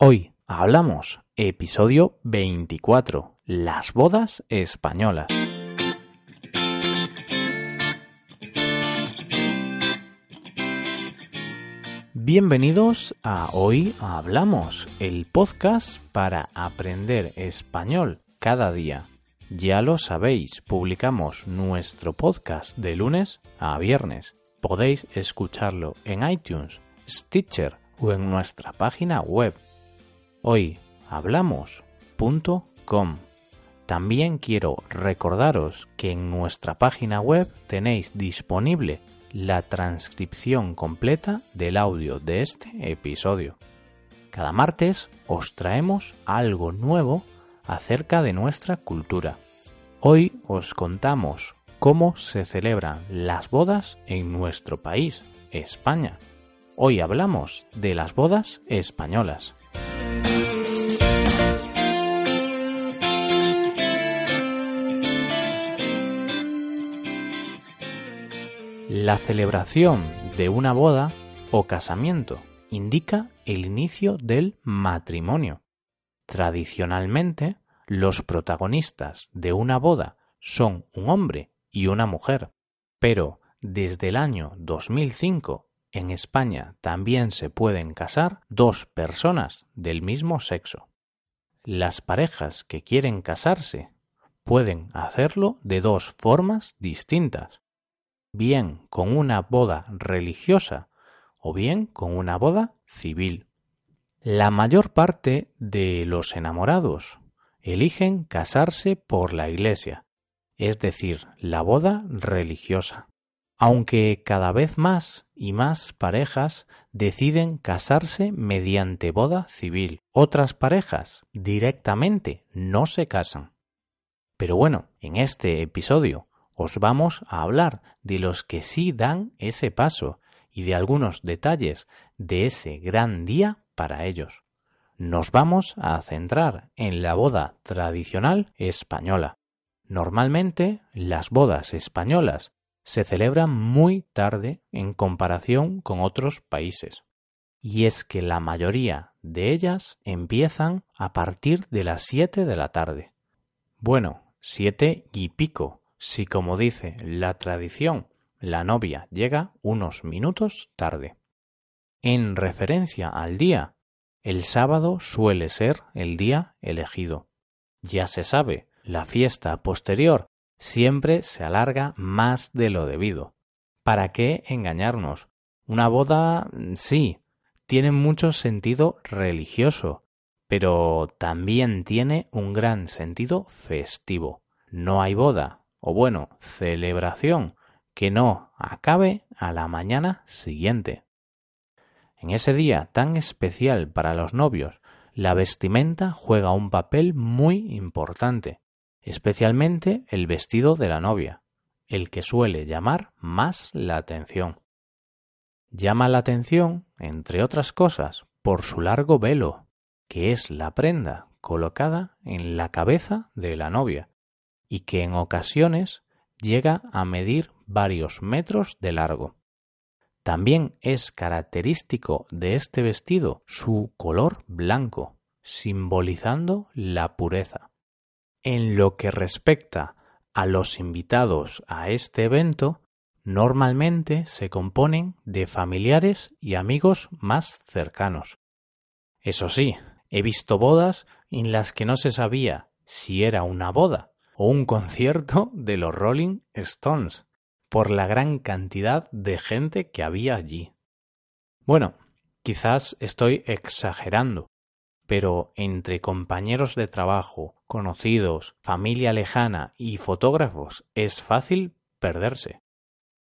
Hoy hablamos episodio 24, las bodas españolas. Bienvenidos a Hoy Hablamos, el podcast para aprender español cada día. Ya lo sabéis, publicamos nuestro podcast de lunes a viernes. Podéis escucharlo en iTunes, Stitcher o en nuestra página web Hoy hablamos.com. También quiero recordaros que en nuestra página web tenéis disponible la transcripción completa del audio de este episodio. Cada martes os traemos algo nuevo acerca de nuestra cultura. Hoy os contamos cómo se celebran las bodas en nuestro país, España. Hoy hablamos de las bodas españolas. La celebración de una boda o casamiento indica el inicio del matrimonio. Tradicionalmente, los protagonistas de una boda son un hombre y una mujer, pero desde el año 2005 en España también se pueden casar dos personas del mismo sexo. Las parejas que quieren casarse pueden hacerlo de dos formas distintas bien con una boda religiosa o bien con una boda civil. La mayor parte de los enamorados eligen casarse por la Iglesia, es decir, la boda religiosa, aunque cada vez más y más parejas deciden casarse mediante boda civil. Otras parejas directamente no se casan. Pero bueno, en este episodio os vamos a hablar de los que sí dan ese paso y de algunos detalles de ese gran día para ellos. Nos vamos a centrar en la boda tradicional española. Normalmente las bodas españolas se celebran muy tarde en comparación con otros países. Y es que la mayoría de ellas empiezan a partir de las siete de la tarde. Bueno, siete y pico, si, como dice la tradición, la novia llega unos minutos tarde. En referencia al día, el sábado suele ser el día elegido. Ya se sabe, la fiesta posterior siempre se alarga más de lo debido. ¿Para qué engañarnos? Una boda, sí, tiene mucho sentido religioso, pero también tiene un gran sentido festivo. No hay boda o bueno, celebración que no acabe a la mañana siguiente. En ese día tan especial para los novios, la vestimenta juega un papel muy importante, especialmente el vestido de la novia, el que suele llamar más la atención. Llama la atención, entre otras cosas, por su largo velo, que es la prenda colocada en la cabeza de la novia, y que en ocasiones llega a medir varios metros de largo. También es característico de este vestido su color blanco, simbolizando la pureza. En lo que respecta a los invitados a este evento, normalmente se componen de familiares y amigos más cercanos. Eso sí, he visto bodas en las que no se sabía si era una boda o un concierto de los Rolling Stones, por la gran cantidad de gente que había allí. Bueno, quizás estoy exagerando, pero entre compañeros de trabajo, conocidos, familia lejana y fotógrafos es fácil perderse.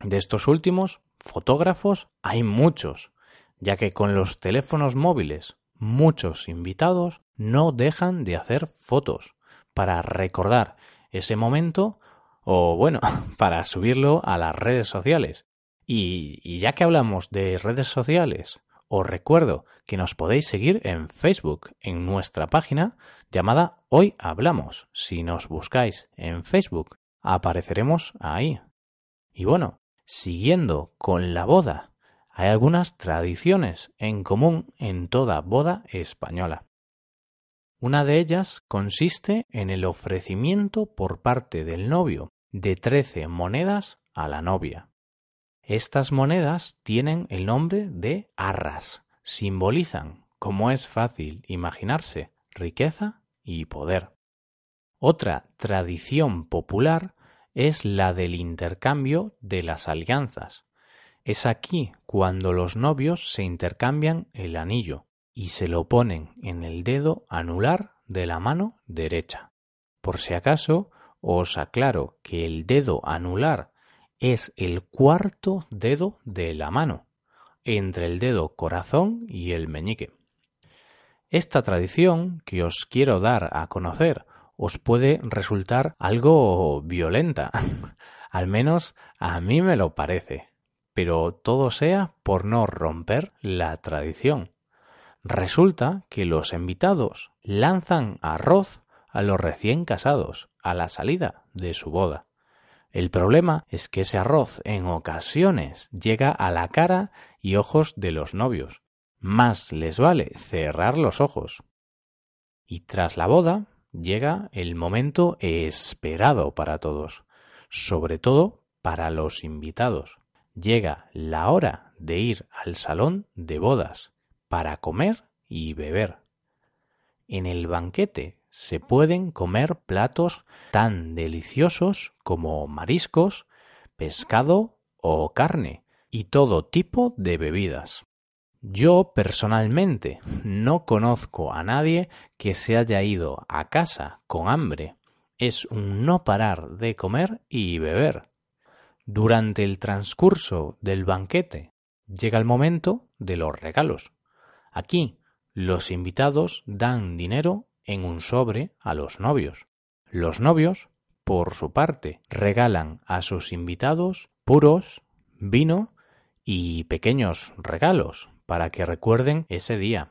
De estos últimos, fotógrafos, hay muchos, ya que con los teléfonos móviles muchos invitados no dejan de hacer fotos para recordar ese momento o bueno, para subirlo a las redes sociales. Y, ya que hablamos de redes sociales, os recuerdo que nos podéis seguir en Facebook, en nuestra página llamada Hoy Hablamos. Si nos buscáis en Facebook, apareceremos ahí. Y bueno, siguiendo con la boda, hay algunas tradiciones en común en toda boda española. Una de ellas consiste en el ofrecimiento por parte del novio de trece monedas a la novia. Estas monedas tienen el nombre de arras, simbolizan, como es fácil imaginarse, riqueza y poder. Otra tradición popular es la del intercambio de las alianzas. Es aquí cuando los novios se intercambian el anillo, y se lo ponen en el dedo anular de la mano derecha. Por si acaso, os aclaro que el dedo anular es el cuarto dedo de la mano, entre el dedo corazón y el meñique. Esta tradición que os quiero dar a conocer os puede resultar algo violenta, al menos a mí me lo parece, pero todo sea por no romper la tradición. Resulta que los invitados lanzan arroz a los recién casados a la salida de su boda. El problema es que ese arroz en ocasiones llega a la cara y ojos de los novios. Más les vale cerrar los ojos. Y tras la boda llega el momento esperado para todos, sobre todo para los invitados. Llega la hora de ir al salón de bodas para comer y beber. En el banquete se pueden comer platos tan deliciosos como mariscos, pescado o carne, y todo tipo de bebidas. Yo personalmente no conozco a nadie que se haya ido a casa con hambre. Es un no parar de comer y beber. Durante el transcurso del banquete llega el momento de los regalos. Aquí los invitados dan dinero en un sobre a los novios. Los novios, por su parte, regalan a sus invitados puros, vino y pequeños regalos para que recuerden ese día.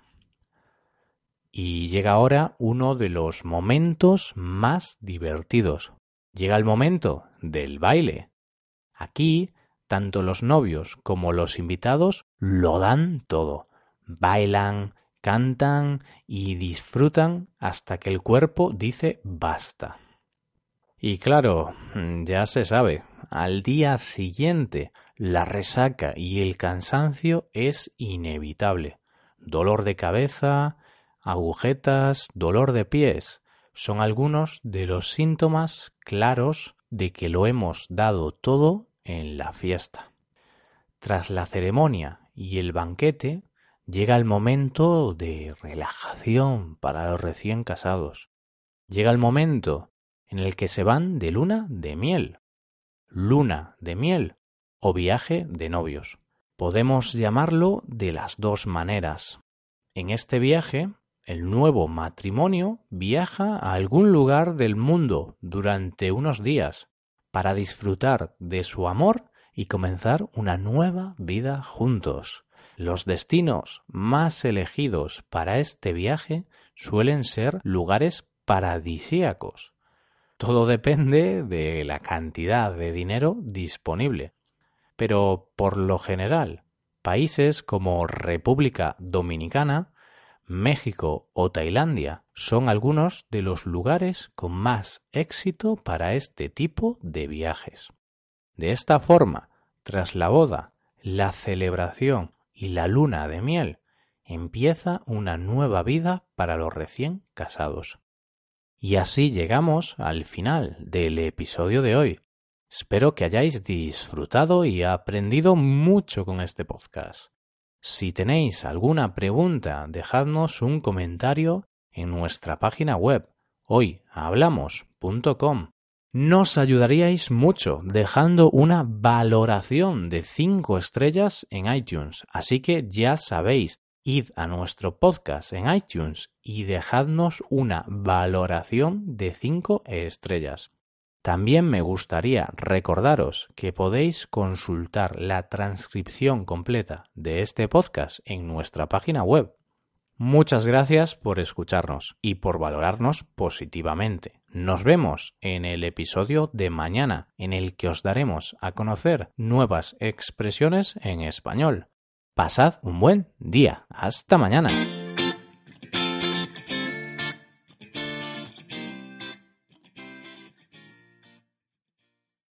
Y llega ahora uno de los momentos más divertidos. Llega el momento del baile. Aquí, tanto los novios como los invitados lo dan todo bailan, cantan y disfrutan hasta que el cuerpo dice basta. Y claro, ya se sabe, al día siguiente la resaca y el cansancio es inevitable. Dolor de cabeza, agujetas, dolor de pies son algunos de los síntomas claros de que lo hemos dado todo en la fiesta. Tras la ceremonia y el banquete, Llega el momento de relajación para los recién casados. Llega el momento en el que se van de luna de miel. Luna de miel o viaje de novios. Podemos llamarlo de las dos maneras. En este viaje, el nuevo matrimonio viaja a algún lugar del mundo durante unos días para disfrutar de su amor y comenzar una nueva vida juntos. Los destinos más elegidos para este viaje suelen ser lugares paradisíacos. Todo depende de la cantidad de dinero disponible. Pero por lo general, países como República Dominicana, México o Tailandia son algunos de los lugares con más éxito para este tipo de viajes. De esta forma, tras la boda, la celebración y la luna de miel, empieza una nueva vida para los recién casados. Y así llegamos al final del episodio de hoy. Espero que hayáis disfrutado y aprendido mucho con este podcast. Si tenéis alguna pregunta, dejadnos un comentario en nuestra página web hoyhablamos.com nos ayudaríais mucho dejando una valoración de 5 estrellas en iTunes. Así que ya sabéis, id a nuestro podcast en iTunes y dejadnos una valoración de 5 estrellas. También me gustaría recordaros que podéis consultar la transcripción completa de este podcast en nuestra página web Muchas gracias por escucharnos y por valorarnos positivamente. Nos vemos en el episodio de mañana, en el que os daremos a conocer nuevas expresiones en español. Pasad un buen día. Hasta mañana.